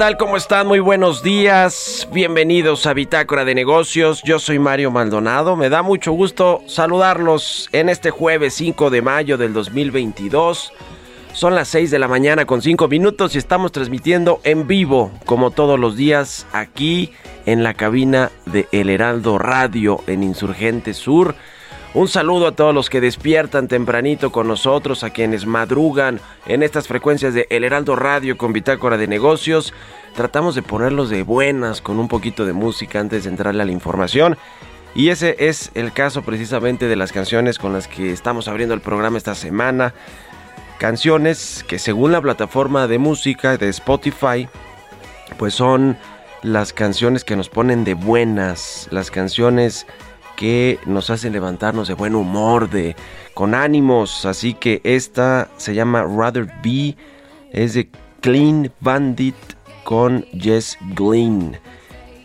Tal? ¿Cómo están? Muy buenos días. Bienvenidos a Bitácora de Negocios. Yo soy Mario Maldonado. Me da mucho gusto saludarlos en este jueves 5 de mayo del 2022. Son las 6 de la mañana con 5 minutos y estamos transmitiendo en vivo, como todos los días, aquí en la cabina de El Heraldo Radio en Insurgente Sur. Un saludo a todos los que despiertan tempranito con nosotros, a quienes madrugan en estas frecuencias de El Heraldo Radio con Bitácora de Negocios. Tratamos de ponerlos de buenas con un poquito de música antes de entrarle a la información. Y ese es el caso precisamente de las canciones con las que estamos abriendo el programa esta semana. Canciones que según la plataforma de música de Spotify, pues son las canciones que nos ponen de buenas, las canciones que nos hacen levantarnos de buen humor, de con ánimos. Así que esta se llama Rather Be, es de Clean Bandit con Jess Glynn.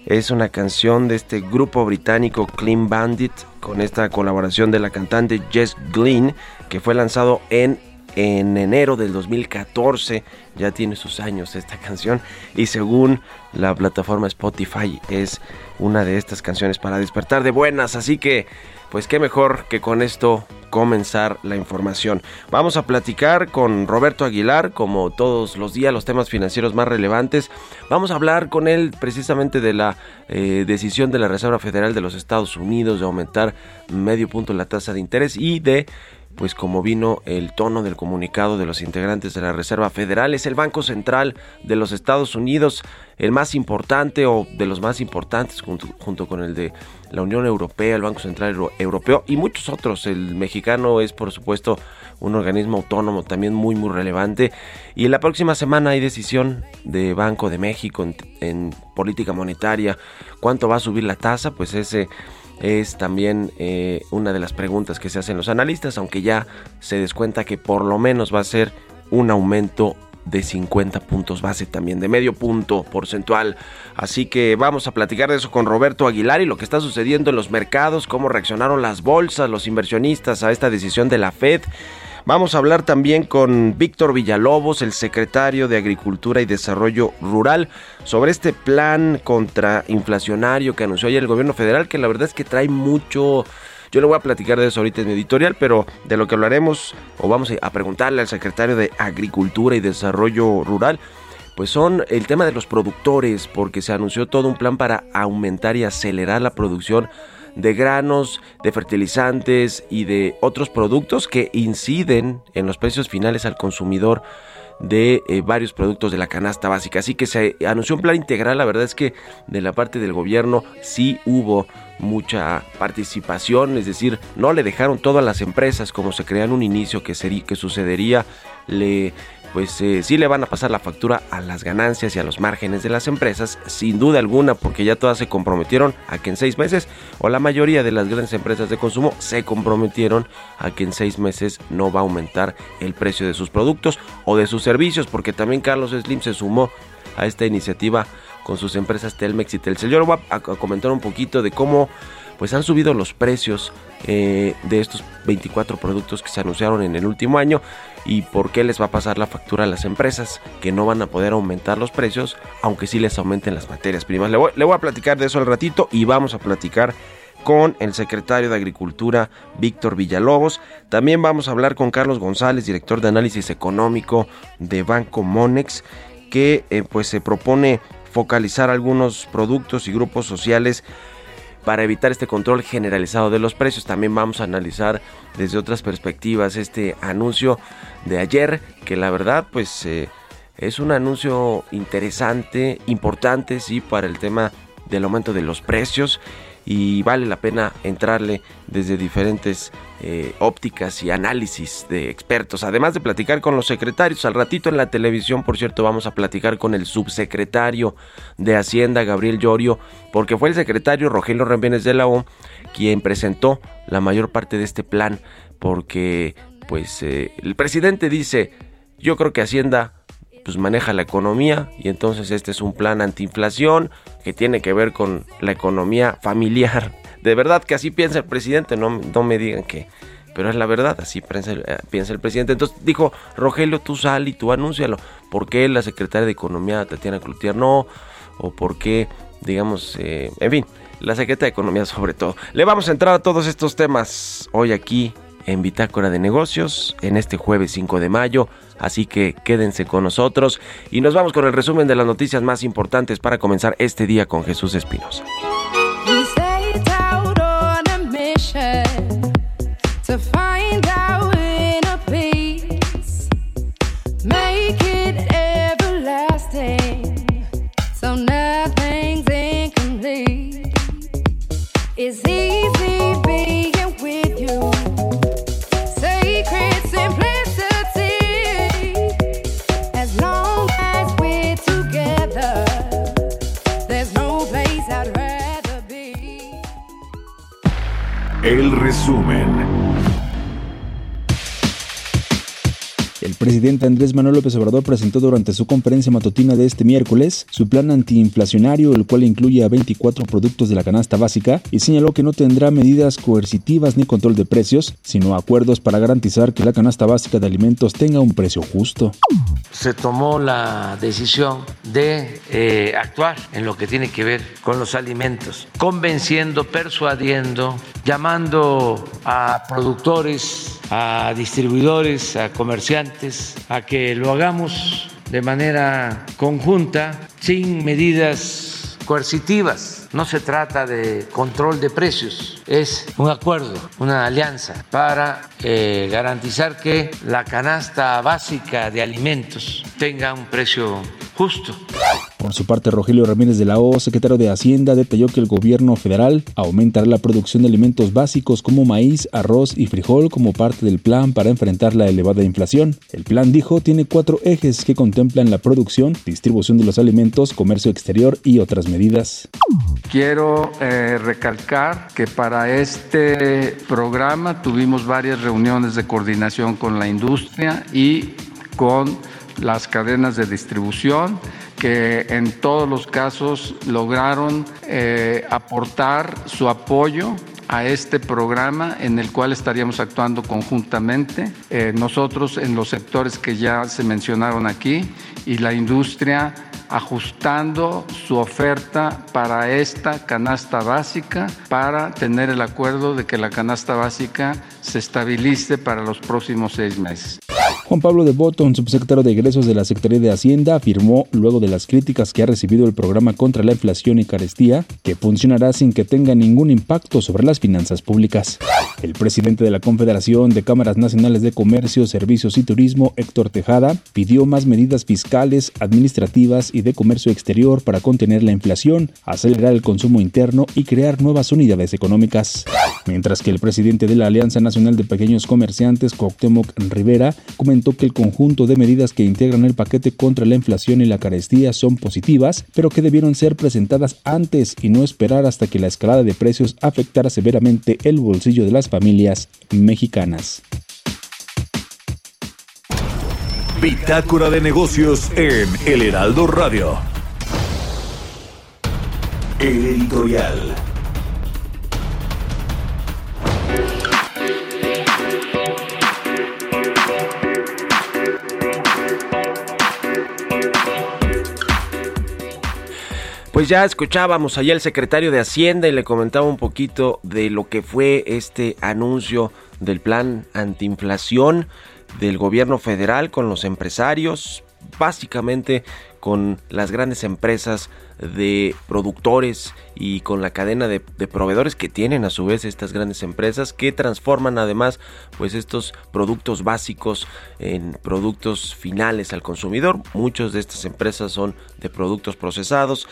Es una canción de este grupo británico Clean Bandit con esta colaboración de la cantante Jess Glynn que fue lanzado en en enero del 2014. Ya tiene sus años esta canción. Y según la plataforma Spotify es una de estas canciones para despertar de buenas. Así que, pues qué mejor que con esto comenzar la información. Vamos a platicar con Roberto Aguilar, como todos los días, los temas financieros más relevantes. Vamos a hablar con él precisamente de la eh, decisión de la Reserva Federal de los Estados Unidos de aumentar medio punto la tasa de interés y de pues como vino el tono del comunicado de los integrantes de la Reserva Federal, es el Banco Central de los Estados Unidos, el más importante o de los más importantes junto, junto con el de la Unión Europea, el Banco Central Euro- Europeo y muchos otros. El mexicano es por supuesto un organismo autónomo también muy muy relevante. Y en la próxima semana hay decisión de Banco de México en política monetaria, cuánto va a subir la tasa, pues ese es también eh, una de las preguntas que se hacen los analistas, aunque ya se descuenta que por lo menos va a ser un aumento de 50 puntos base también, de medio punto porcentual. Así que vamos a platicar de eso con Roberto Aguilar y lo que está sucediendo en los mercados, cómo reaccionaron las bolsas, los inversionistas a esta decisión de la Fed. Vamos a hablar también con Víctor Villalobos, el secretario de Agricultura y Desarrollo Rural, sobre este plan contrainflacionario que anunció ayer el gobierno federal, que la verdad es que trae mucho... Yo le voy a platicar de eso ahorita en mi editorial, pero de lo que hablaremos o vamos a preguntarle al secretario de Agricultura y Desarrollo Rural, pues son el tema de los productores, porque se anunció todo un plan para aumentar y acelerar la producción de granos, de fertilizantes y de otros productos que inciden en los precios finales al consumidor de eh, varios productos de la canasta básica. Así que se anunció un plan integral. La verdad es que de la parte del gobierno sí hubo mucha participación, es decir, no le dejaron todo a las empresas como se creía en un inicio que, sería, que sucedería, le pues eh, sí le van a pasar la factura a las ganancias y a los márgenes de las empresas, sin duda alguna, porque ya todas se comprometieron a que en seis meses, o la mayoría de las grandes empresas de consumo se comprometieron a que en seis meses no va a aumentar el precio de sus productos o de sus servicios, porque también Carlos Slim se sumó a esta iniciativa con sus empresas Telmex y Telcel. Yo voy a, un poquito de cómo pues han subido los precios eh, de estos 24 productos que se anunciaron en el último año y por qué les va a pasar la factura a las empresas que no van a poder aumentar los precios, aunque sí les aumenten las materias primas. Le voy, le voy a platicar de eso al ratito y vamos a platicar con el secretario de Agricultura, Víctor Villalobos. También vamos a hablar con Carlos González, director de análisis económico de Banco Monex, que eh, pues se propone focalizar algunos productos y grupos sociales para evitar este control generalizado de los precios. También vamos a analizar desde otras perspectivas este anuncio de ayer, que la verdad pues eh, es un anuncio interesante, importante, sí, para el tema del aumento de los precios y vale la pena entrarle desde diferentes eh, ópticas y análisis de expertos. Además de platicar con los secretarios, al ratito en la televisión, por cierto, vamos a platicar con el subsecretario de Hacienda, Gabriel Llorio, porque fue el secretario Rogelio Rembienes de la O quien presentó la mayor parte de este plan, porque pues eh, el presidente dice, yo creo que Hacienda pues maneja la economía y entonces este es un plan antiinflación que tiene que ver con la economía familiar. De verdad que así piensa el presidente, no, no me digan que, pero es la verdad, así piensa el, eh, piensa el presidente. Entonces dijo, Rogelio, tú sal y tú anúncialo. ¿Por qué la secretaria de Economía, Tatiana Cloutier, no? ¿O por qué, digamos, eh, en fin, la secretaria de Economía sobre todo? Le vamos a entrar a todos estos temas hoy aquí en Bitácora de Negocios en este jueves 5 de mayo. Así que quédense con nosotros y nos vamos con el resumen de las noticias más importantes para comenzar este día con Jesús Espinosa. El resumen. El presidente Andrés Manuel López Obrador presentó durante su conferencia matutina de este miércoles su plan antiinflacionario, el cual incluye a 24 productos de la canasta básica, y señaló que no tendrá medidas coercitivas ni control de precios, sino acuerdos para garantizar que la canasta básica de alimentos tenga un precio justo. se tomó la decisión de eh, actuar en lo que tiene que ver con los alimentos, convenciendo, persuadiendo, llamando a productores, a distribuidores, a comerciantes, a que lo hagamos de manera conjunta, sin medidas coercitivas. No se trata de control de precios, es un acuerdo, una alianza para eh, garantizar que la canasta básica de alimentos tenga un precio justo. Por su parte, Rogelio Ramírez de la O, secretario de Hacienda, detalló que el gobierno federal aumentará la producción de alimentos básicos como maíz, arroz y frijol como parte del plan para enfrentar la elevada inflación. El plan, dijo, tiene cuatro ejes que contemplan la producción, distribución de los alimentos, comercio exterior y otras medidas. Quiero eh, recalcar que para este programa tuvimos varias reuniones de coordinación con la industria y con las cadenas de distribución que en todos los casos lograron eh, aportar su apoyo a este programa en el cual estaríamos actuando conjuntamente, eh, nosotros en los sectores que ya se mencionaron aquí y la industria ajustando su oferta para esta canasta básica para tener el acuerdo de que la canasta básica se estabilice para los próximos seis meses. Juan Pablo de Botton, subsecretario de egresos de la Secretaría de Hacienda, afirmó, luego de las críticas que ha recibido el programa contra la inflación y carestía, que funcionará sin que tenga ningún impacto sobre las finanzas públicas. El presidente de la Confederación de Cámaras Nacionales de Comercio, Servicios y Turismo, Héctor Tejada, pidió más medidas fiscales, administrativas y de comercio exterior para contener la inflación, acelerar el consumo interno y crear nuevas unidades económicas. Mientras que el presidente de la Alianza Nacional de Pequeños Comerciantes, Cuauhtémoc Rivera, comentó que el conjunto de medidas que integran el paquete contra la inflación y la carestía son positivas, pero que debieron ser presentadas antes y no esperar hasta que la escalada de precios afectara severamente el bolsillo de las familias mexicanas. Bitácora de negocios en El Heraldo Radio. El editorial. Pues ya escuchábamos allá el secretario de Hacienda y le comentaba un poquito de lo que fue este anuncio del plan antiinflación del gobierno federal con los empresarios, básicamente con las grandes empresas de productores y con la cadena de, de, proveedores que tienen a su vez estas grandes empresas que transforman además pues estos productos básicos en productos finales al consumidor. Muchas de estas empresas son de productos procesados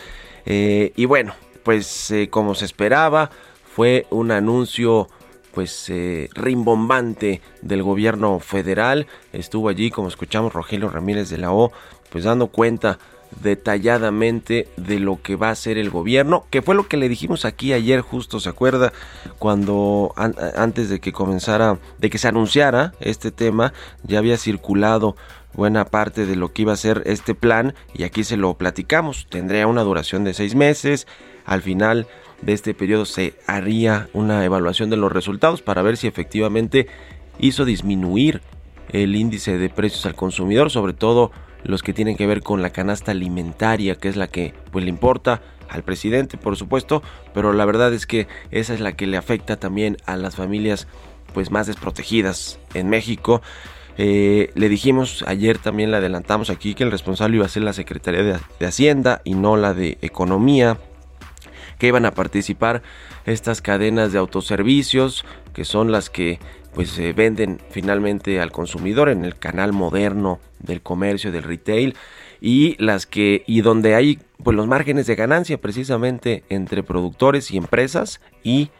eh, y bueno pues eh, como se esperaba fue un anuncio pues eh, rimbombante del gobierno federal. Estuvo allí, como escuchamos, Rogelio Ramírez de la O, pues dando cuenta detalladamente de lo que va a hacer el gobierno, que fue lo que le dijimos aquí ayer justo, ¿se acuerda? Cuando an antes de que comenzara, de que se anunciara este tema, ya había circulado buena parte de lo que iba a ser este plan y aquí se lo platicamos. Tendría una duración de seis meses. Al final de este periodo se haría una evaluación de los resultados para ver si efectivamente hizo disminuir el índice de precios al consumidor, sobre todo los que tienen que ver con la canasta alimentaria, que es la que pues le importa al presidente, por supuesto, pero la verdad es que esa es la que le afecta también a las familias pues más desprotegidas en México. Eh, le dijimos ayer también le adelantamos aquí que el responsable iba a ser la Secretaría de, Hacienda y no la de Economía que iban a participar estas cadenas de autoservicios que son las que pues se venden finalmente al consumidor en el canal moderno del comercio del retail y las que y donde hay pues los márgenes de ganancia precisamente entre productores y empresas y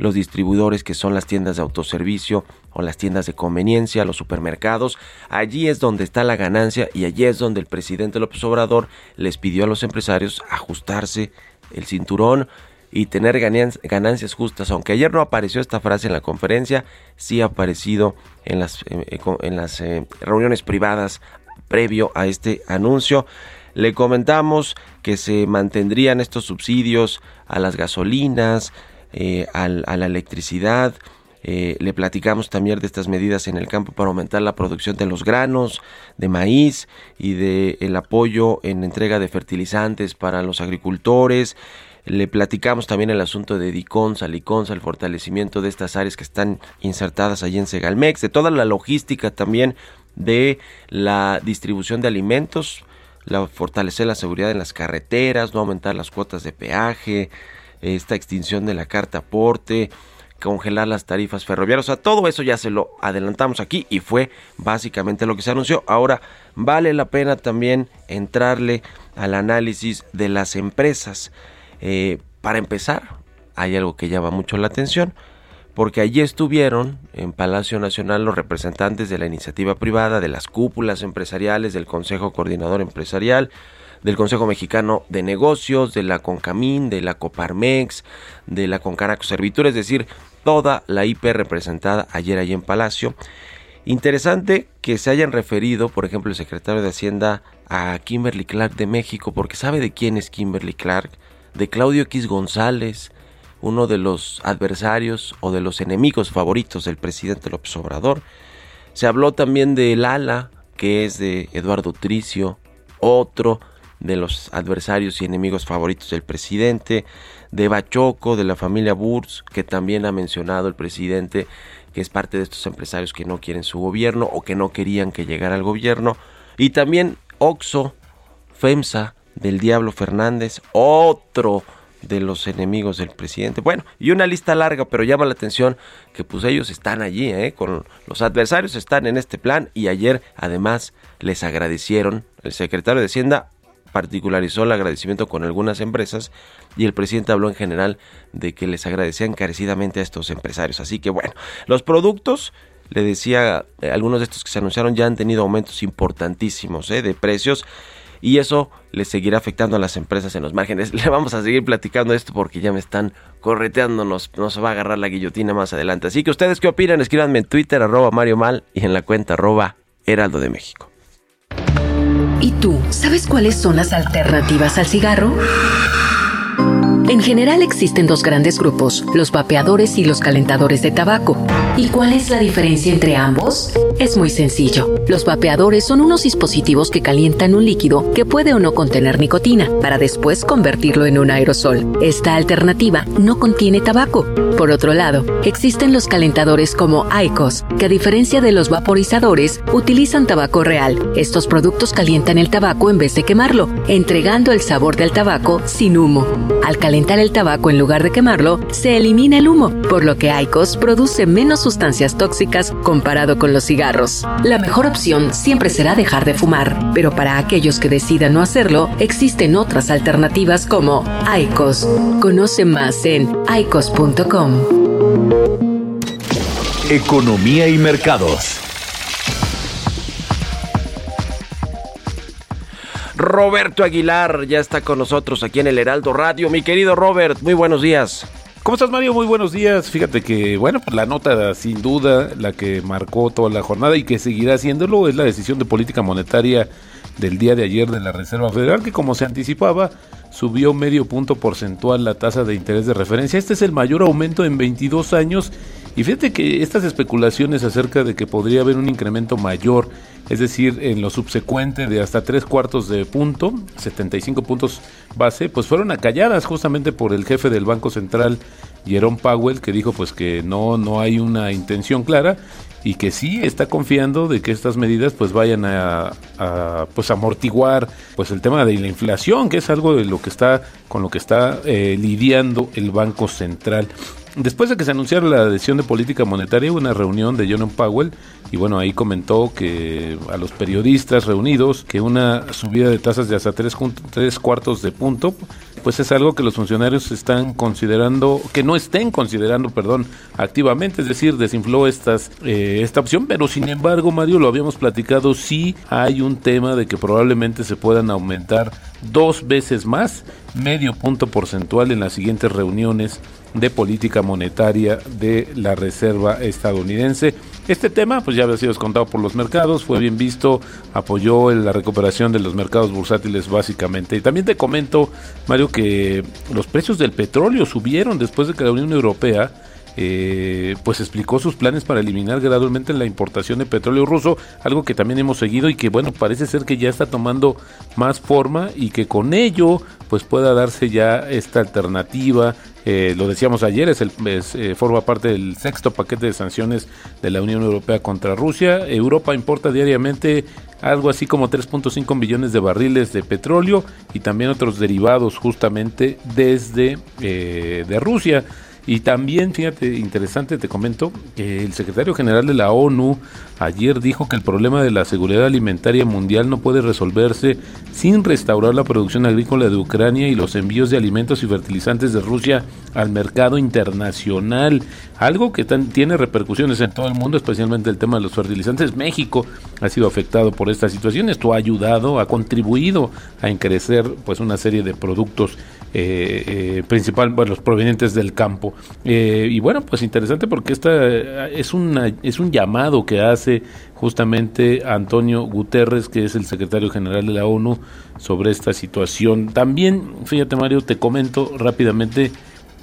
los distribuidores que son las tiendas de autoservicio o las tiendas de conveniencia, los supermercados. Allí es donde está la ganancia y allí es donde el presidente López Obrador les pidió a los empresarios ajustarse el cinturón y tener ganancias justas. Aunque ayer no apareció esta frase en la conferencia, sí ha aparecido en las, en las eh, reuniones privadas previo a este anuncio. Le comentamos que se mantendrían estos subsidios a las gasolinas, eh, al, a la electricidad. Eh, le platicamos también de estas medidas en el campo para aumentar la producción de los granos, de maíz y de el apoyo en entrega de fertilizantes para los agricultores. Le platicamos también el asunto de Diconsa, Liconsa, el fortalecimiento de estas áreas que están insertadas allí en Segalmex, de toda la logística también de la distribución de alimentos, la fortalecer la seguridad en las carreteras, no aumentar las cuotas de peaje, esta extinción de la carta aporte, congelar las tarifas ferroviarias. O sea, todo eso ya se lo adelantamos aquí y fue básicamente lo que se anunció. Ahora, vale la pena también entrarle al análisis de las empresas. Eh, para empezar, hay algo que llama mucho la atención, porque allí estuvieron en Palacio Nacional los representantes de la iniciativa privada, de las cúpulas empresariales, del Consejo Coordinador Empresarial, del Consejo Mexicano de Negocios, de la CONCAMIN, de la COPARMEX, de la CONCANACO Servitur, es decir, toda la IP representada ayer allí en Palacio. Interesante que se hayan referido, por ejemplo, el secretario de Hacienda a Kimberly Clark de México, porque sabe de quién es Kimberly Clark, de Claudio X González, uno de los adversarios o de los enemigos favoritos del presidente López Obrador. Se habló también del ala, que es de Eduardo Tricio, otro de los adversarios y enemigos favoritos del presidente, de Bachoco, de la familia Burs, que también ha mencionado el presidente que es parte de estos empresarios que no quieren su gobierno o que no querían que llegara al gobierno, y también Oxo, FEMSA, del Diablo Fernández, otro de los enemigos del presidente. Bueno, y una lista larga, pero llama la atención que pues ellos están allí, ¿eh? con los adversarios están en este plan y ayer además les agradecieron, el secretario de Hacienda particularizó el agradecimiento con algunas empresas y el presidente habló en general de que les agradecía encarecidamente a estos empresarios. Así que bueno, los productos, le decía, eh, algunos de estos que se anunciaron ya han tenido aumentos importantísimos ¿eh? de precios y eso le seguirá afectando a las empresas en los márgenes. Le vamos a seguir platicando esto porque ya me están correteando, nos, nos va a agarrar la guillotina más adelante. Así que ustedes qué opinan, escríbanme en Twitter arroba Mario Mal y en la cuenta arroba Heraldo de México. ¿Y tú sabes cuáles son las alternativas al cigarro? En general existen dos grandes grupos, los vapeadores y los calentadores de tabaco. ¿Y cuál es la diferencia entre ambos? Es muy sencillo. Los vapeadores son unos dispositivos que calientan un líquido que puede o no contener nicotina para después convertirlo en un aerosol. Esta alternativa no contiene tabaco. Por otro lado, existen los calentadores como ICOS, que a diferencia de los vaporizadores, utilizan tabaco real. Estos productos calientan el tabaco en vez de quemarlo, entregando el sabor del tabaco sin humo. Al calentar el tabaco en lugar de quemarlo, se elimina el humo, por lo que ICOS produce menos sustancias tóxicas comparado con los cigarros. La mejor opción siempre será dejar de fumar, pero para aquellos que decidan no hacerlo, existen otras alternativas como ICOS. Conoce más en icos.com. Economía y mercados. Roberto Aguilar ya está con nosotros aquí en el Heraldo Radio. Mi querido Robert, muy buenos días. ¿Cómo estás, Mario? Muy buenos días. Fíjate que, bueno, pues la nota sin duda, la que marcó toda la jornada y que seguirá haciéndolo, es la decisión de política monetaria del día de ayer de la Reserva Federal, que como se anticipaba, subió medio punto porcentual la tasa de interés de referencia. Este es el mayor aumento en 22 años. Y fíjate que estas especulaciones acerca de que podría haber un incremento mayor, es decir, en lo subsecuente de hasta tres cuartos de punto, 75 puntos base, pues fueron acalladas justamente por el jefe del Banco Central, Jerome Powell, que dijo pues que no, no hay una intención clara y que sí está confiando de que estas medidas pues vayan a, a, pues amortiguar pues el tema de la inflación que es algo de lo que está con lo que está eh, lidiando el Banco Central Después de que se anunciara la decisión de política monetaria, hubo una reunión de Jerome Powell y bueno, ahí comentó que a los periodistas reunidos que una subida de tasas de hasta tres, tres cuartos de punto, pues es algo que los funcionarios están considerando, que no estén considerando, perdón, activamente, es decir, desinfló estas, eh, esta opción, pero sin embargo, Mario, lo habíamos platicado, sí hay un tema de que probablemente se puedan aumentar dos veces más, medio punto porcentual en las siguientes reuniones de política monetaria de la Reserva estadounidense. Este tema, pues ya había sido descontado por los mercados, fue bien visto, apoyó en la recuperación de los mercados bursátiles básicamente. Y también te comento, Mario, que los precios del petróleo subieron después de que la Unión Europea eh, pues explicó sus planes para eliminar gradualmente la importación de petróleo ruso, algo que también hemos seguido y que bueno, parece ser que ya está tomando más forma y que con ello pues pueda darse ya esta alternativa. Eh, lo decíamos ayer, es el, eh, forma parte del sexto paquete de sanciones de la Unión Europea contra Rusia. Europa importa diariamente algo así como 3.5 millones de barriles de petróleo y también otros derivados justamente desde de Rusia. Y también, fíjate, interesante, te comento, que el secretario general de la ONU ayer dijo que el problema de la seguridad alimentaria mundial no puede resolverse sin restaurar la producción agrícola de Ucrania y los envíos de alimentos y fertilizantes de Rusia al mercado internacional, algo que tiene repercusiones en todo el mundo, especialmente el tema de los fertilizantes. México ha sido afectado por esta situación, esto ha ayudado, ha contribuido a encarecer pues una serie de productos eh, eh, los provenientes del campo. Eh, y bueno, pues interesante porque esta eh, es, una, es un llamado que hace justamente Antonio Guterres, que es el secretario general de la ONU, sobre esta situación. También, fíjate Mario, te comento rápidamente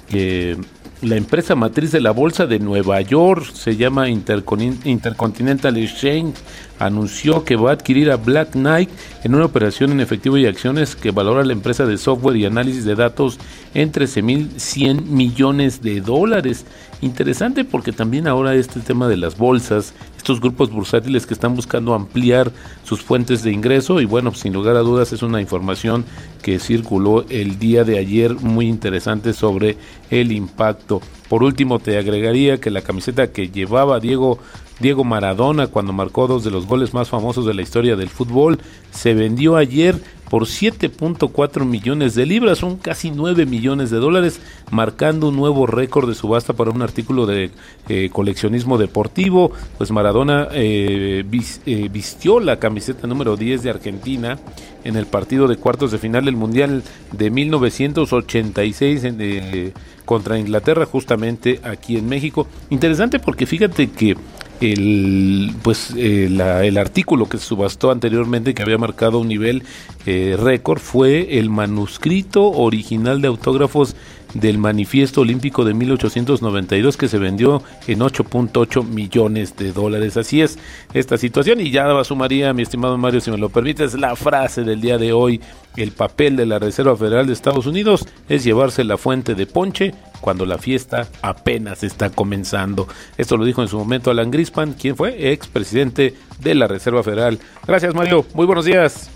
que la empresa matriz de la bolsa de Nueva York se llama Intercon- Intercontinental Exchange anunció que va a adquirir a Black Knight en una operación en efectivo y acciones que valora la empresa de software y análisis de datos en 13.100 millones de dólares. Interesante porque también ahora este tema de las bolsas, estos grupos bursátiles que están buscando ampliar sus fuentes de ingreso y bueno, sin lugar a dudas es una información que circuló el día de ayer muy interesante sobre el impacto. Por último, te agregaría que la camiseta que llevaba Diego Diego Maradona cuando marcó dos de los goles más famosos de la historia del fútbol se vendió ayer por 7.4 millones de libras, son casi 9 millones de dólares, marcando un nuevo récord de subasta para un artículo de eh, coleccionismo deportivo. Pues Maradona eh, eh, vistió la camiseta número 10 de Argentina en el partido de cuartos de final del Mundial de 1986 en, eh, contra Inglaterra, justamente aquí en México. Interesante porque fíjate que el pues eh, la- el artículo que se subastó anteriormente que había marcado un nivel eh, récord fue el manuscrito original de autógrafos del manifiesto olímpico de 1892 que se vendió en 8.8 millones de dólares así es esta situación y ya sumaría mi estimado Mario si me lo permites la frase del día de hoy el papel de la Reserva Federal de Estados Unidos es llevarse la fuente de ponche cuando la fiesta apenas está comenzando. Esto lo dijo en su momento Alan Grispan, quien fue expresidente de la Reserva Federal. Gracias Mario, muy buenos días.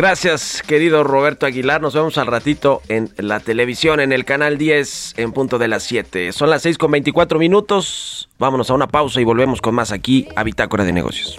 Gracias, querido Roberto Aguilar. Nos vemos al ratito en la televisión, en el canal 10, en punto de las 7. Son las 6 con 24 minutos. Vámonos a una pausa y volvemos con más aquí a Bitácora de Negocios.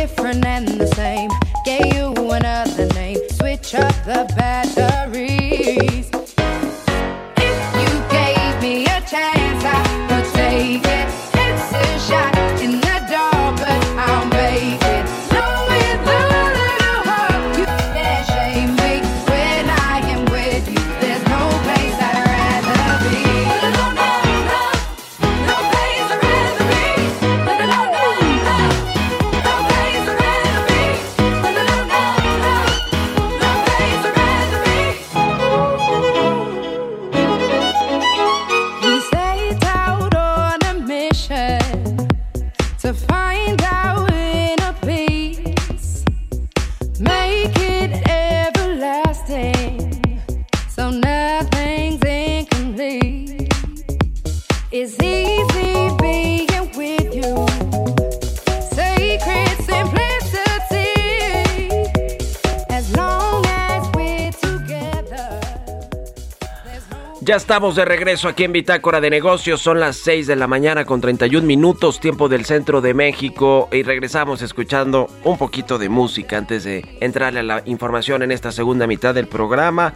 Estamos de regreso aquí en Bitácora de Negocios. Son las 6 de la mañana con 31 minutos, tiempo del centro de México. Y regresamos escuchando un poquito de música antes de entrarle a la información en esta segunda mitad del programa.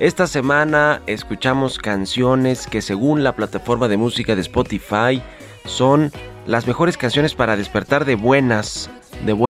Esta semana escuchamos canciones que según la plataforma de música de Spotify son las mejores canciones para despertar de buenas, de buenas.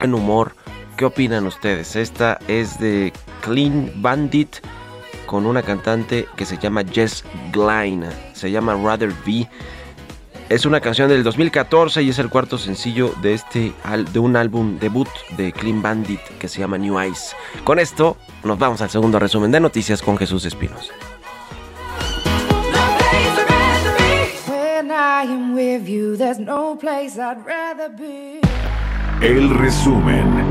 Buen humor. ¿Qué opinan ustedes? Esta es de Clean Bandit con una cantante que se llama Jess Glynn. Se llama Rather Be. Es una canción del 2014 y es el cuarto sencillo de este de un álbum debut de Clean Bandit que se llama New Eyes. Con esto nos vamos al segundo resumen de noticias con Jesús Espinos. El resumen.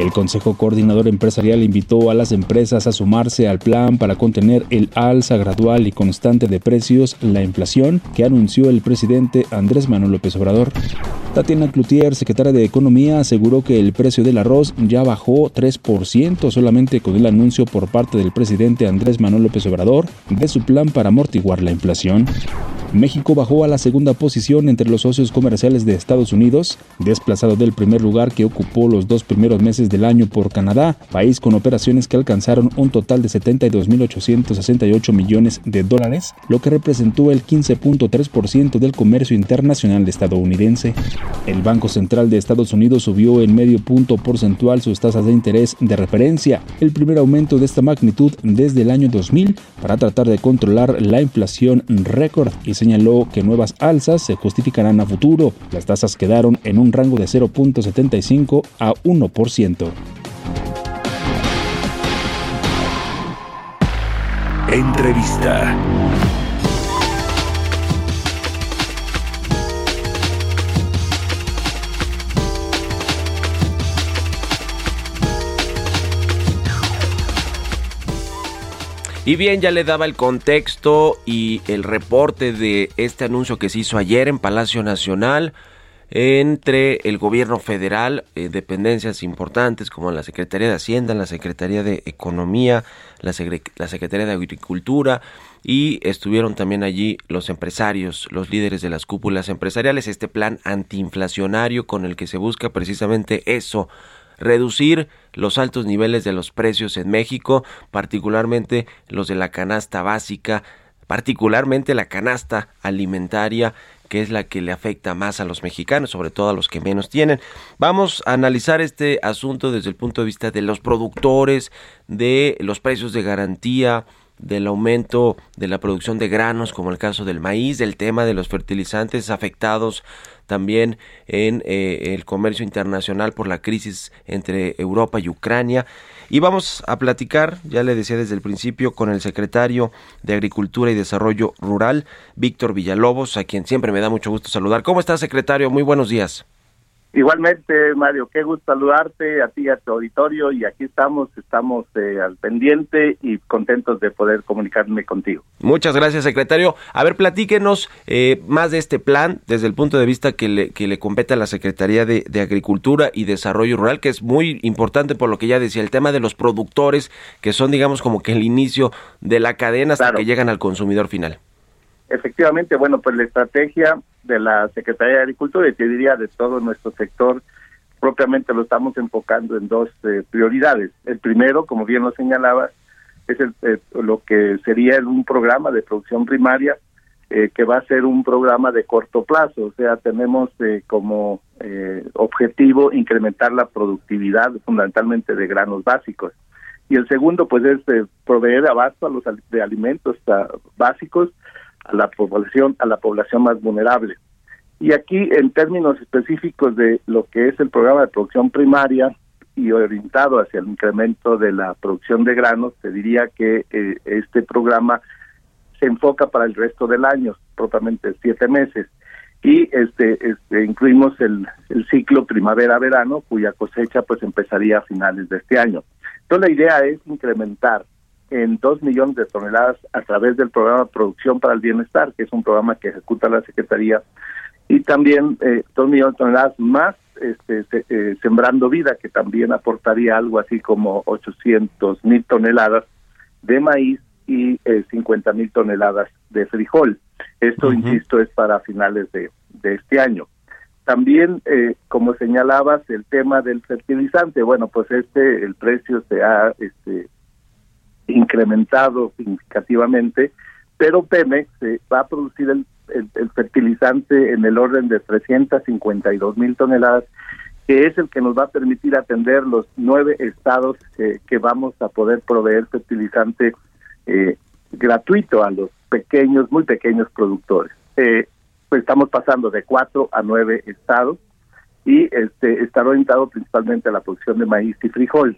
El Consejo Coordinador Empresarial invitó a las empresas a sumarse al plan para contener el alza gradual y constante de precios, la inflación, que anunció el presidente Andrés Manuel López Obrador. Tatiana Cloutier, secretaria de Economía, aseguró que el precio del arroz ya bajó 3% solamente con el anuncio por parte del presidente Andrés Manuel López Obrador de su plan para amortiguar la inflación. México bajó a la segunda posición entre los socios comerciales de Estados Unidos, desplazado del primer lugar que ocupó los dos primeros meses del año por Canadá, país con operaciones que alcanzaron un total de 72.868 millones de dólares, lo que representó el 15.3% del comercio internacional estadounidense. El Banco Central de Estados Unidos subió en medio punto porcentual sus tasas de interés de referencia, el primer aumento de esta magnitud desde el año 2000 para tratar de controlar la inflación récord y señaló que nuevas alzas se justificarán a futuro. Las tasas quedaron en un rango de 0.75 a 1%. Entrevista. Y bien, ya le daba el contexto y el reporte de este anuncio que se hizo ayer en Palacio Nacional entre el gobierno federal, eh, dependencias importantes como la Secretaría de Hacienda, la Secretaría de Economía, la, Secretaría de Agricultura y estuvieron también allí los empresarios, los líderes de las cúpulas empresariales, este plan antiinflacionario con el que se busca precisamente eso, reducir los altos niveles de los precios en México, particularmente los de la canasta básica, particularmente la canasta alimentaria que es la que le afecta más a los mexicanos, sobre todo a los que menos tienen. Vamos a analizar este asunto desde el punto de vista de los productores, de los precios de garantía, del aumento de la producción de granos, como el caso del maíz, del tema de los fertilizantes afectados también en eh, el comercio internacional por la crisis entre Europa y Ucrania. Y vamos a platicar, ya le decía desde el principio, con el secretario de Agricultura y Desarrollo Rural, Víctor Villalobos, a quien siempre me da mucho gusto saludar. ¿Cómo está, secretario? Muy buenos días. Igualmente, Mario, qué gusto saludarte a ti y a tu auditorio y aquí estamos, estamos eh, al pendiente y contentos de poder comunicarme contigo. Muchas gracias, secretario. A ver, platíquenos eh, más de este plan desde el punto de vista que le, que le compete a la Secretaría de, de Agricultura y Desarrollo Rural, que es muy importante por lo que ya decía, el tema de los productores, que son, digamos, como que el inicio de la cadena hasta Claro. que llegan al consumidor final. Efectivamente, bueno, pues la estrategia de la Secretaría de Agricultura y te diría de todo nuestro sector propiamente lo estamos enfocando en dos eh, prioridades. El primero, como bien lo señalaba, es el, eh, lo que sería un programa de producción primaria eh, que va a ser un programa de corto plazo, o sea, tenemos eh, como eh, objetivo incrementar la productividad fundamentalmente de granos básicos. Y el segundo, pues, es eh, proveer abasto a los de alimentos ah, básicos a la población a la población más vulnerable. Y aquí, en términos específicos de lo que es el programa de producción primaria y orientado hacia el incremento de la producción de granos, te diría que eh, este programa se enfoca para el resto del año, propiamente siete meses. Y este, este incluimos el, el ciclo primavera-verano, cuya cosecha pues empezaría a finales de este año. Entonces la idea es incrementar en dos millones de toneladas a través del programa Producción para el Bienestar, que es un programa que ejecuta la Secretaría, y también eh, dos millones de toneladas más este, se- eh, Sembrando Vida, que también aportaría algo así como 800 mil toneladas de maíz y eh, 50 mil toneladas de frijol. Esto, insisto, es para finales de, de este año. También, eh, como señalabas, el tema del fertilizante, bueno, pues este, el precio se ha este, incrementado significativamente, pero Pemex eh, va a producir el, el- fertilizante en el orden de 352 mil toneladas, que es el que nos va a permitir atender los nueve estados que, que vamos a poder proveer fertilizante eh, gratuito a los pequeños, muy pequeños productores. Eh, pues estamos pasando de cuatro a nueve estados y este está orientado principalmente a la producción de maíz y frijol.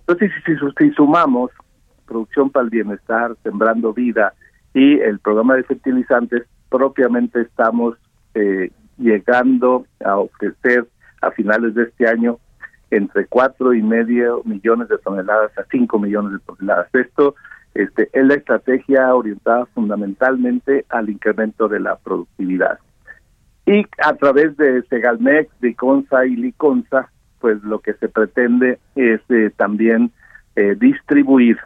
Entonces, si, si, si sumamos producción para el bienestar, sembrando vida y el programa de fertilizantes, propiamente estamos eh, llegando a ofrecer a finales de este año entre cuatro y medio millones de toneladas a cinco millones de toneladas. Esto este, es la estrategia orientada fundamentalmente al incremento de la productividad. Y a través de Segalmex, Diconsa y Liconsa, pues lo que se pretende es eh, también eh, distribuir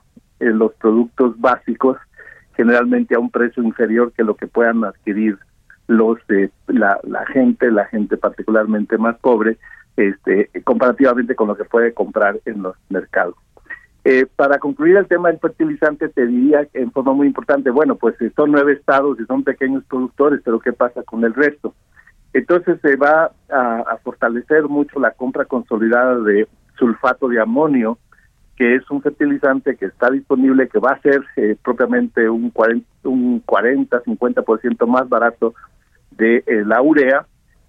eh, los productos básicos generalmente a un precio inferior que lo que puedan adquirir los eh, la, la gente, la gente particularmente más pobre, este comparativamente con lo que puede comprar en los mercados. Eh, para concluir el tema del fertilizante, te diría en forma muy importante, bueno, pues eh, son nueve estados y son pequeños productores, pero ¿qué pasa con el resto? Entonces se va a, a fortalecer mucho la compra consolidada de sulfato de amonio, que es un fertilizante que está disponible, que va a ser eh, propiamente un 40, un 40 50% más barato de eh, la urea,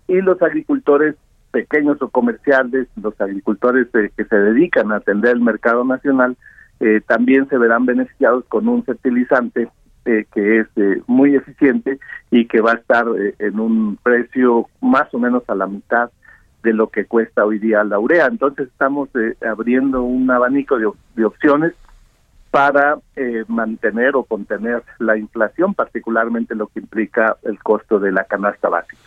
y los agricultores pequeños o comerciales, los agricultores eh, que se dedican a atender el mercado nacional, eh, también se verán beneficiados con un fertilizante eh, que es muy eficiente y que va a estar en un precio más o menos a la mitad de lo que cuesta hoy día la urea. Entonces estamos eh, abriendo un abanico de, de opciones para eh, mantener o contener la inflación, particularmente lo que implica el costo de la canasta básica.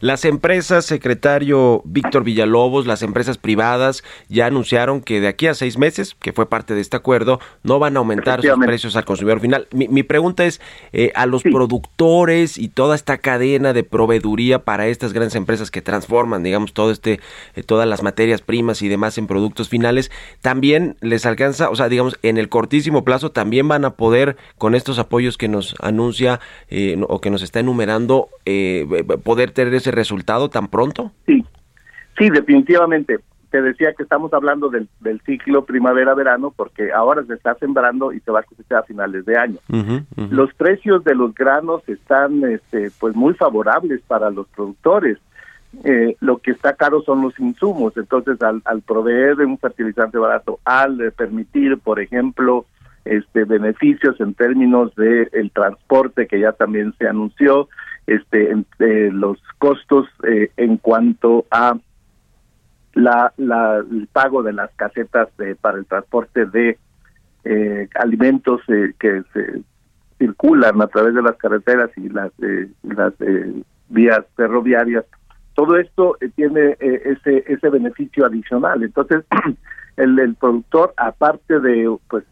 Las empresas, secretario Víctor Villalobos, las empresas privadas ya anunciaron que de aquí a seis meses, que fue parte de este acuerdo, no van a aumentar sus precios al consumidor final. Mi, mi pregunta es, eh, a los productores y toda esta cadena de proveeduría para estas grandes empresas que transforman, digamos, todo este, eh, todas las materias primas y demás en productos finales, también les alcanza, o sea, digamos, en el cortísimo plazo también van a poder, con estos apoyos que nos anuncia eh, o que nos está enumerando, eh, poder tener ese resultado tan pronto? Sí, sí, definitivamente. Te decía que estamos hablando del, del ciclo primavera-verano porque ahora se está sembrando y se va a cosechar a finales de año. Los precios de los granos están este, pues muy favorables para los productores. Eh, lo que está caro son los insumos. Entonces, al, al proveer de un fertilizante barato, al eh, permitir, por ejemplo, este beneficios en términos de el transporte que ya también se anunció, este eh, los costos eh, en cuanto a la, la el pago de las casetas de, para el transporte de eh, alimentos eh, que se circulan a través de las carreteras y las eh, las vías ferroviarias. Todo esto tiene ese ese beneficio adicional. Entonces el, el productor aparte de pues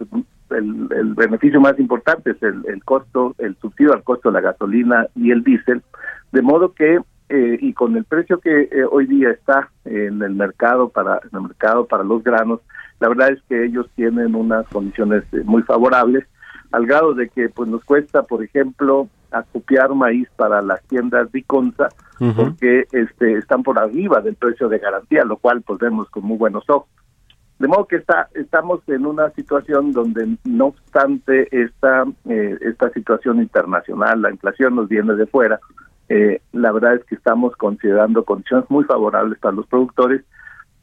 el, el beneficio más importante es el, el costo el subsidio al costo de la gasolina y el diésel. De modo que eh, y con el precio que eh, hoy día está en el mercado para en el mercado para los granos la verdad es que ellos tienen unas condiciones eh, muy favorables al grado de que pues nos cuesta por ejemplo acopiar maíz para las tiendas de Consa porque este están por arriba del precio de garantía lo cual pues vemos con muy buenos ojos de modo que está, estamos en una situación donde, no obstante esta, eh, esta situación internacional, la inflación nos viene de fuera, eh, la verdad es que estamos considerando condiciones muy favorables para los productores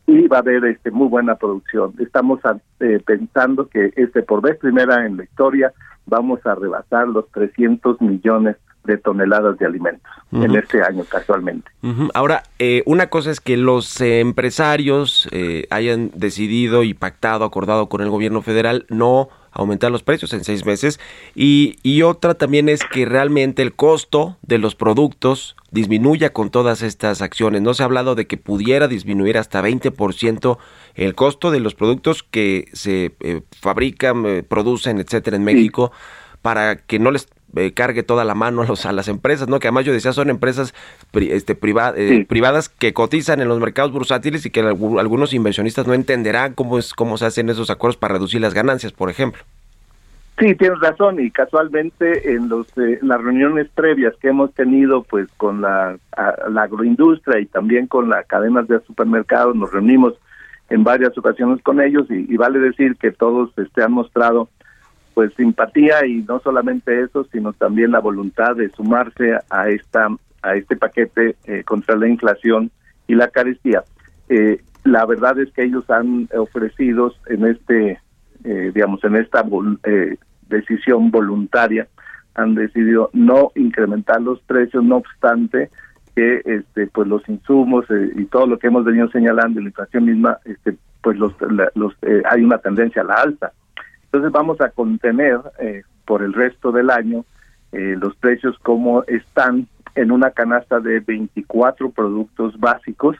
y va a haber este muy buena producción. Estamos eh, pensando que este por vez primera en la historia vamos a rebasar los 300 millones de toneladas de alimentos en este año casualmente. Ahora, eh, una cosa es que los eh, empresarios eh, hayan decidido y pactado, acordado con el gobierno federal no aumentar los precios en seis meses y, y otra también es que realmente el costo de los productos disminuya con todas estas acciones. No se ha hablado de que pudiera disminuir hasta 20% el costo de los productos que se eh, fabrican, eh, producen, etcétera, en México para que no les eh, cargue toda la mano a, los, a las empresas, ¿no? Que además yo decía son empresas pri- este, priva- eh, Sí. privadas que cotizan en los mercados bursátiles y que algu- algunos inversionistas no entenderán cómo es cómo se hacen esos acuerdos para reducir las ganancias, por ejemplo. Sí, tienes razón y casualmente en los eh, las reuniones previas que hemos tenido pues con la, a- la agroindustria y también con las cadenas de supermercados nos reunimos en varias ocasiones con ellos y, y vale decir que todos este, han mostrado pues simpatía y no solamente eso sino también la voluntad de sumarse a esta a este paquete eh, contra la inflación y la carestía. Eh, la verdad es que ellos han ofrecido en este eh, digamos, en esta eh, decisión voluntaria, han decidido no incrementar los precios, no obstante que este, pues los insumos y todo lo que hemos venido señalando, la inflación misma, este, pues los, la- los hay una tendencia a la alta. Entonces vamos a contener eh, por el resto del año eh, los precios como están en una canasta de 24 productos básicos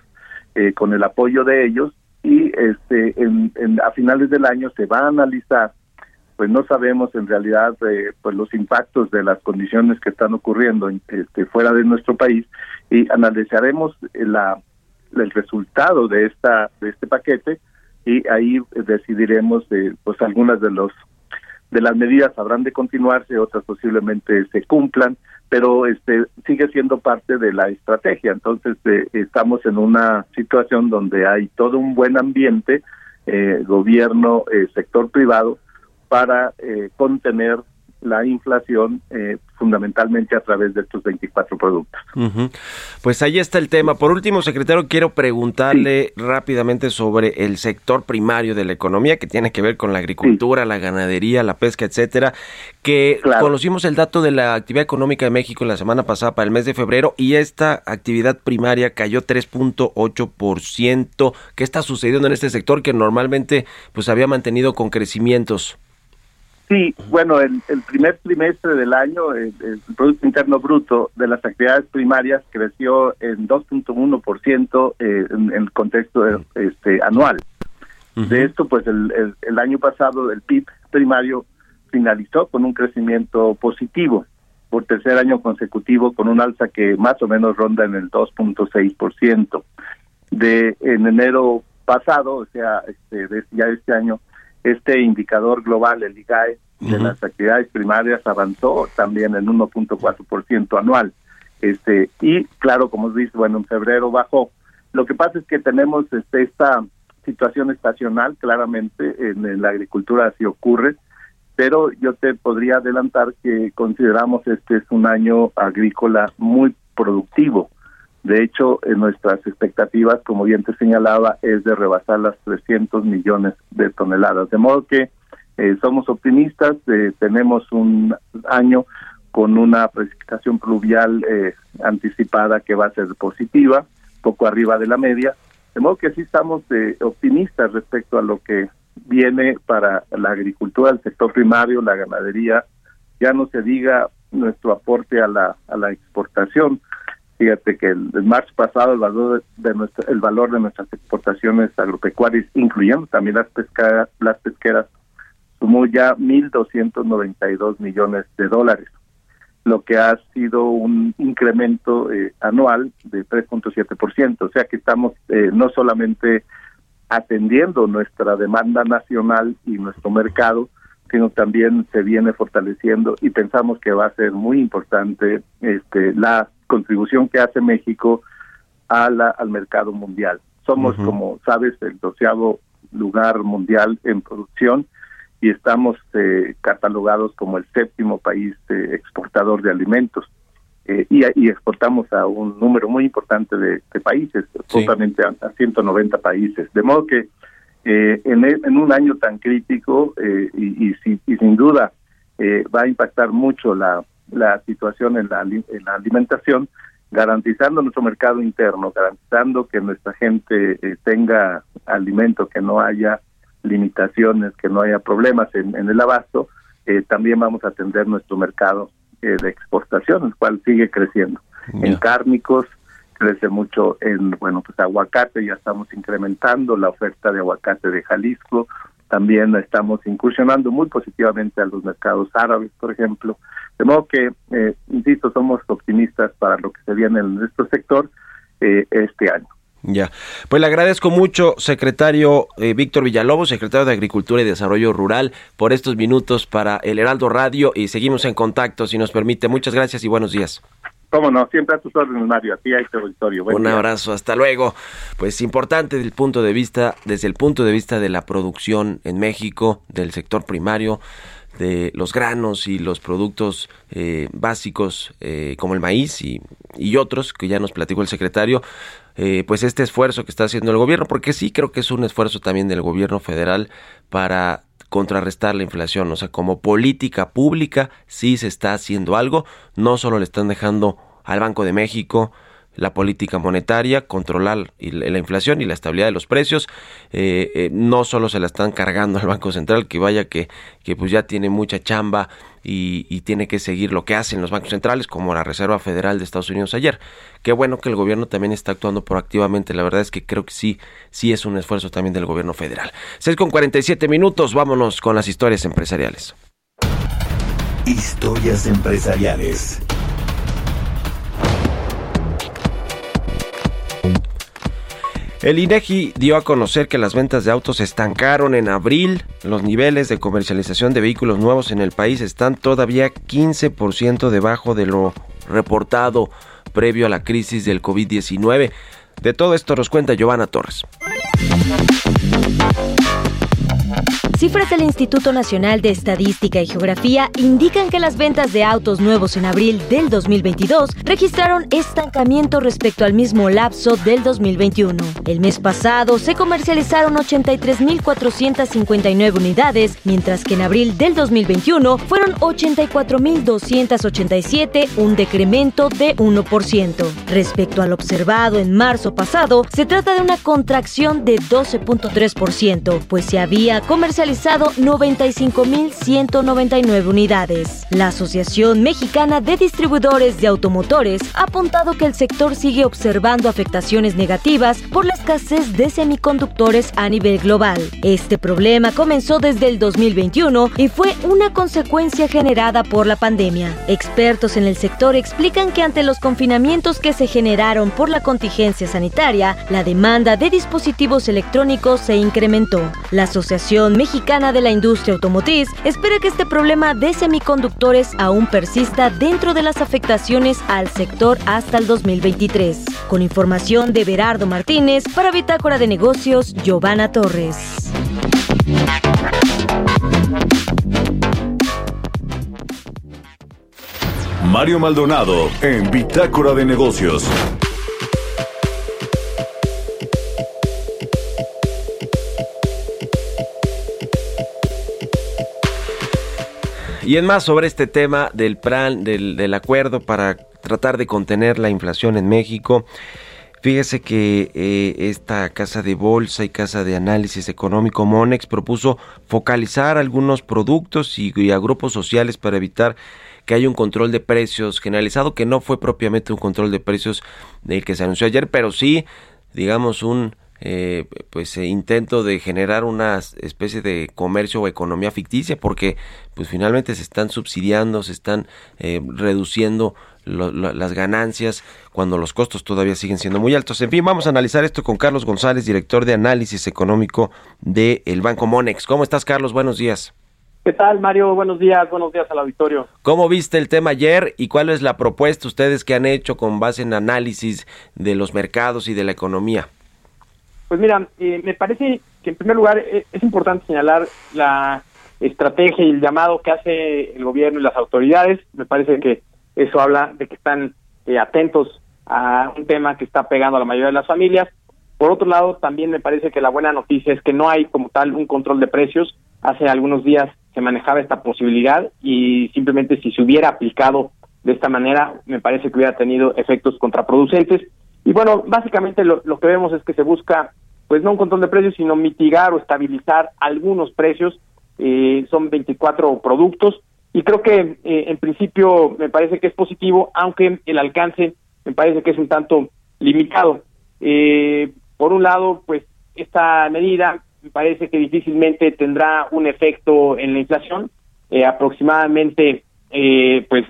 eh, con el apoyo de ellos. Y este en, a finales del año se va a analizar pues no sabemos en realidad eh, pues los impactos de las condiciones que están ocurriendo en- este, fuera de nuestro país. Y analizaremos el resultado de esta de este paquete y ahí decidiremos eh, pues algunas de los de las medidas habrán de continuarse, otras posiblemente se cumplan, pero este sigue siendo parte de la estrategia. Entonces eh, estamos en una situación donde hay todo un buen ambiente, eh, gobierno, eh, sector privado, para eh, contener la inflación eh, fundamentalmente a través de estos 24 productos. Pues ahí está el tema. Por último, secretario, quiero preguntarle rápidamente sobre el sector primario de la economía que tiene que ver con la agricultura, la ganadería, la pesca, etcétera. Que Claro. conocimos el dato de la actividad económica de México la semana pasada para el mes de febrero y esta actividad primaria cayó 3.8%. ¿Qué está sucediendo en este sector que normalmente pues había mantenido con crecimientos? Sí, bueno, el, el primer trimestre del año, el, el Producto Interno Bruto de las actividades primarias creció en 2.1% eh, en, en el contexto este, anual. De esto, pues el, el, el año pasado el PIB primario finalizó con un crecimiento positivo por tercer año consecutivo con un alza que más o menos ronda en el 2.6%. De en enero pasado, o sea, este, de, ya este año, este indicador global, el IGAE, de las actividades primarias avanzó también en 1.4% anual. Este, y claro, como dice, bueno, en febrero bajó. Lo que pasa es que tenemos este, esta situación estacional, claramente, en, en la agricultura así ocurre, pero yo te podría adelantar que consideramos este es un año agrícola muy productivo. De hecho, en nuestras expectativas, como bien te señalaba, es de rebasar las 300 millones de toneladas. De modo que eh, somos optimistas, eh, tenemos un año con una precipitación pluvial eh, anticipada que va a ser positiva, poco arriba de la media. De modo que sí estamos eh, optimistas respecto a lo que viene para la agricultura, el sector primario, la ganadería, ya no se diga nuestro aporte a la, a la exportación. Fíjate que el, el marzo pasado el valor de, de nuestra, el valor de nuestras exportaciones agropecuarias, incluyendo también las pesca, las pesqueras, sumó ya 1.292 millones de dólares, lo que ha sido un incremento eh, anual de 3.7%. O sea que estamos eh, no solamente atendiendo nuestra demanda nacional y nuestro mercado, sino también se viene fortaleciendo y pensamos que va a ser muy importante este, la contribución que hace México a la, al mercado mundial. Somos, como sabes, el doceavo lugar mundial en producción y estamos eh, catalogados como el séptimo país eh, exportador de alimentos. Eh, y, y exportamos a un número muy importante de, de países, Sí. justamente a, a 190 países. De modo que eh, en, en un año tan crítico eh, y, y, si- y sin duda eh, va a impactar mucho la, la situación en la, en la alimentación, garantizando nuestro mercado interno, garantizando que nuestra gente eh, tenga alimento, que no haya limitaciones, que no haya problemas en, en el abasto, eh, también vamos a atender nuestro mercado eh, de exportación, el cual sigue creciendo. En cárnicos crece mucho en, bueno, pues aguacate, ya estamos incrementando la oferta de aguacate de Jalisco, también estamos incursionando muy positivamente a los mercados árabes, por ejemplo. De modo que, eh, insisto, somos optimistas para lo que se viene en nuestro sector eh, este año. Ya, pues le agradezco mucho, secretario eh, Víctor Villalobos, secretario de Agricultura y Desarrollo Rural, por estos minutos para el Heraldo Radio y seguimos en contacto, si nos permite. Muchas gracias y buenos días. Cómo no, siempre a tus órdenes, Mario, a ti a este auditorio. Buen Un día. abrazo, hasta luego. Pues importante del punto de vista, desde el punto de vista de la producción en México, del sector primario, de los granos y los productos eh, básicos eh, como el maíz y, y otros que ya nos platicó el secretario, eh, pues este esfuerzo que está haciendo el gobierno, porque sí creo que es un esfuerzo también del gobierno federal para contrarrestar la inflación, o sea, como política pública sí se está haciendo algo, no solo le están dejando al Banco de México la política monetaria, controlar la inflación y la estabilidad de los precios, eh, eh, no solo se la están cargando al Banco Central, que vaya que, que pues ya tiene mucha chamba y, tiene que seguir lo que hacen los bancos centrales, como la Reserva Federal de Estados Unidos ayer. Qué bueno que el gobierno también está actuando proactivamente, la verdad es que creo que sí, sí es un esfuerzo también del gobierno federal. 6 con 47 minutos, vámonos con las historias empresariales. Historias empresariales. El INEGI dio a conocer que las ventas de autos estancaron en abril. Los niveles de comercialización de vehículos nuevos en el país están todavía 15% debajo de lo reportado previo a la crisis del COVID-19. De todo esto nos cuenta Giovanna Torres. Cifras del Instituto Nacional de Estadística y Geografía indican que las ventas de autos nuevos en abril del 2022 registraron estancamiento respecto al mismo lapso del 2021. El mes pasado se comercializaron 83.459 unidades, mientras que en abril del 2021 fueron 84.287, un decremento de 1%. Respecto al observado en marzo pasado, se trata de una contracción de 12.3%, pues se había comercializado 95.199 unidades. La Asociación Mexicana de Distribuidores de Automotores ha apuntado que el sector sigue observando afectaciones negativas por la escasez de semiconductores a nivel global. Este problema comenzó desde el 2021 y fue una consecuencia generada por la pandemia. Expertos en el sector explican que ante los confinamientos que se generaron por la contingencia sanitaria, la demanda de dispositivos electrónicos se incrementó. La Asociación Mexicana de la Industria Automotriz espera que este problema de semiconductores aún persista dentro de las afectaciones al sector hasta el 2023. Con información de Berardo Martínez para Bitácora de Negocios, Giovanna Torres. Mario Maldonado en Bitácora de Negocios. Y en más sobre este tema del plan, del, del acuerdo para tratar de contener la inflación en México. Fíjese que eh, esta casa de bolsa y casa de análisis económico Monex propuso focalizar algunos productos y, y a grupos sociales para evitar que haya un control de precios generalizado, que no fue propiamente un control de precios del que se anunció ayer, pero sí, digamos, un eh, pues eh, intento de generar una especie de comercio o economía ficticia porque pues finalmente se están subsidiando se están eh, reduciendo lo, lo, las ganancias cuando los costos todavía siguen siendo muy altos en fin vamos a analizar esto con Carlos González director de análisis económico del el Banco Monex ¿cómo estás Carlos? buenos días ¿Qué tal, Mario? Buenos días, buenos días al auditorio. ¿Cómo viste el tema ayer y cuál es la propuesta ustedes que han hecho con base en análisis de los mercados y de la economía? Pues mira, eh, me parece que en primer lugar eh, es importante señalar la estrategia y el llamado que hace el gobierno y las autoridades. Me parece que eso habla de que están eh, atentos a un tema que está pegando a la mayoría de las familias. Por otro lado, también me parece que la buena noticia es que no hay como tal un control de precios. Hace algunos días se manejaba esta posibilidad y simplemente si se hubiera aplicado de esta manera, me parece que hubiera tenido efectos contraproducentes. Y bueno, básicamente lo, que vemos es que se busca, pues no un control de precios, sino mitigar o estabilizar algunos precios. Eh, son 24 productos y creo que eh, en principio me parece que es positivo, aunque el alcance me parece que es un tanto limitado. Eh, por un lado, pues esta medida me parece que difícilmente tendrá un efecto en la inflación, eh, aproximadamente eh, pues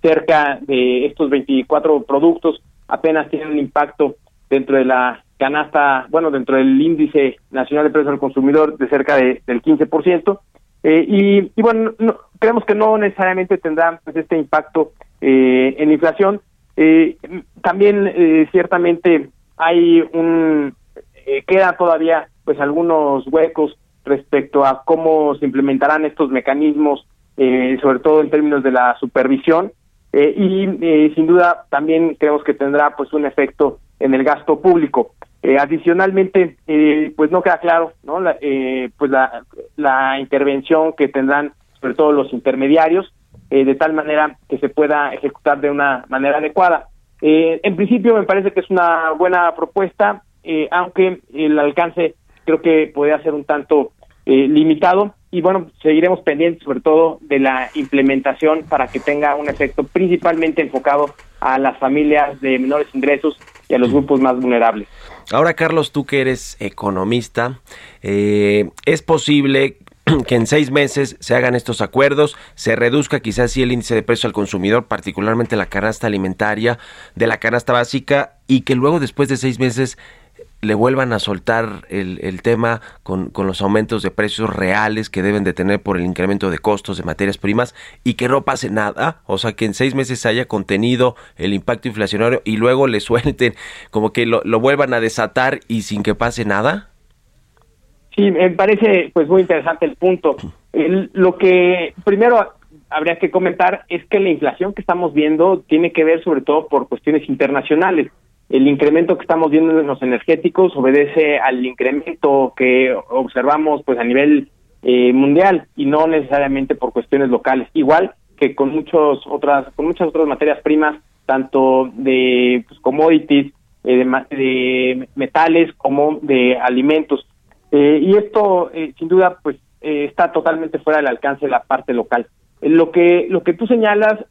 cerca de estos 24 productos apenas tienen un impacto dentro de la canasta, bueno, dentro del índice nacional de precios al consumidor de cerca de, del 15%. Eh, y, y bueno, no, creemos que no necesariamente tendrá pues, este impacto eh, en la inflación. Eh, también eh, ciertamente hay un eh, queda todavía pues algunos huecos respecto a cómo se implementarán estos mecanismos, eh, sobre todo en términos de la supervisión eh, y eh, sin duda también creemos que tendrá pues un efecto en el gasto público. Eh, adicionalmente, eh, pues no queda claro, ¿no? La, eh, pues la, la intervención que tendrán sobre todo los intermediarios, de tal manera que se pueda ejecutar de una manera adecuada. En principio me parece que es una buena propuesta, aunque el alcance creo que podría ser un tanto limitado y bueno, seguiremos pendientes sobre todo de la implementación para que tenga un efecto principalmente enfocado a las familias de menores ingresos y a los grupos más vulnerables. Ahora, Carlos, tú que eres economista, eh, ¿es posible que en seis meses se hagan estos acuerdos, se reduzca quizás sí el índice de precio al consumidor, particularmente la canasta alimentaria de la canasta básica, y que luego después de seis meses le vuelvan a soltar el, el tema con, con, los aumentos de precios reales que deben de tener por el incremento de costos de materias primas y que no pase nada, o sea que en seis meses se haya contenido el impacto inflacionario y luego le suelten como que lo, lo vuelvan a desatar y sin que pase nada? Sí, me parece pues muy interesante el punto. Lo que primero habría que comentar es que la inflación que estamos viendo tiene que ver sobre todo por cuestiones internacionales el incremento que estamos viendo en los energéticos obedece al incremento que observamos pues a nivel eh, mundial y no necesariamente por cuestiones locales. Igual que con muchos otras con muchas otras materias primas tanto de pues, commodities eh, de, de, metales como de alimentos. Eh, y esto eh, sin duda pues está totalmente fuera del alcance de la parte local. Lo que lo que tú señalas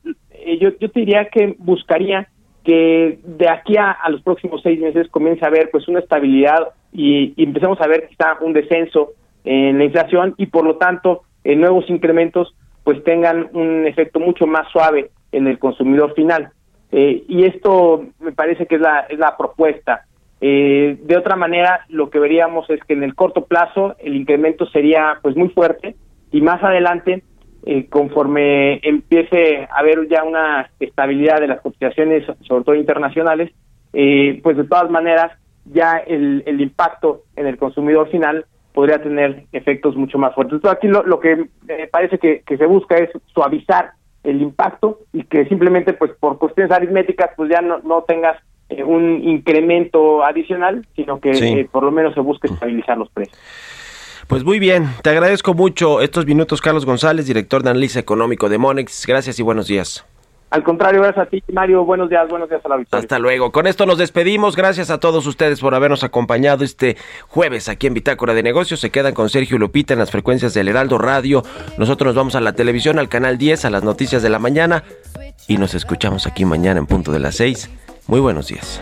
yo yo te diría que buscaría que de aquí a, los próximos seis meses comience a haber pues una estabilidad y, y empecemos a ver quizá un descenso en la inflación y por lo tanto en nuevos incrementos pues tengan un efecto mucho más suave en el consumidor final. Eh, y esto me parece que es la es la propuesta. Eh, de otra manera lo que veríamos es que en el corto plazo el incremento sería pues muy fuerte y más adelante eh, conforme empiece a haber ya una estabilidad de las cotizaciones, sobre todo internacionales, eh, pues de todas maneras ya el, el, impacto en el consumidor final podría tener efectos mucho más fuertes. Entonces aquí lo, lo que me parece que, que, se busca es suavizar el impacto y que simplemente pues por cuestiones aritméticas pues ya no, no tengas eh, un incremento adicional, sino que sí. por lo menos se busque estabilizar los precios. Pues muy bien, te agradezco mucho estos minutos, Carlos González, director de análisis económico de Monex. Gracias y buenos días. Al contrario, gracias a ti, Mario. Buenos días, buenos días a la victoria. Hasta luego. Con esto nos despedimos. Gracias a todos ustedes por habernos acompañado este jueves aquí en Bitácora de Negocios. Se quedan con Sergio Lupita en las frecuencias del Heraldo Radio. Nosotros nos vamos a la televisión, al canal 10, a las noticias de la mañana. Y nos escuchamos aquí mañana en punto de las 6. Muy buenos días.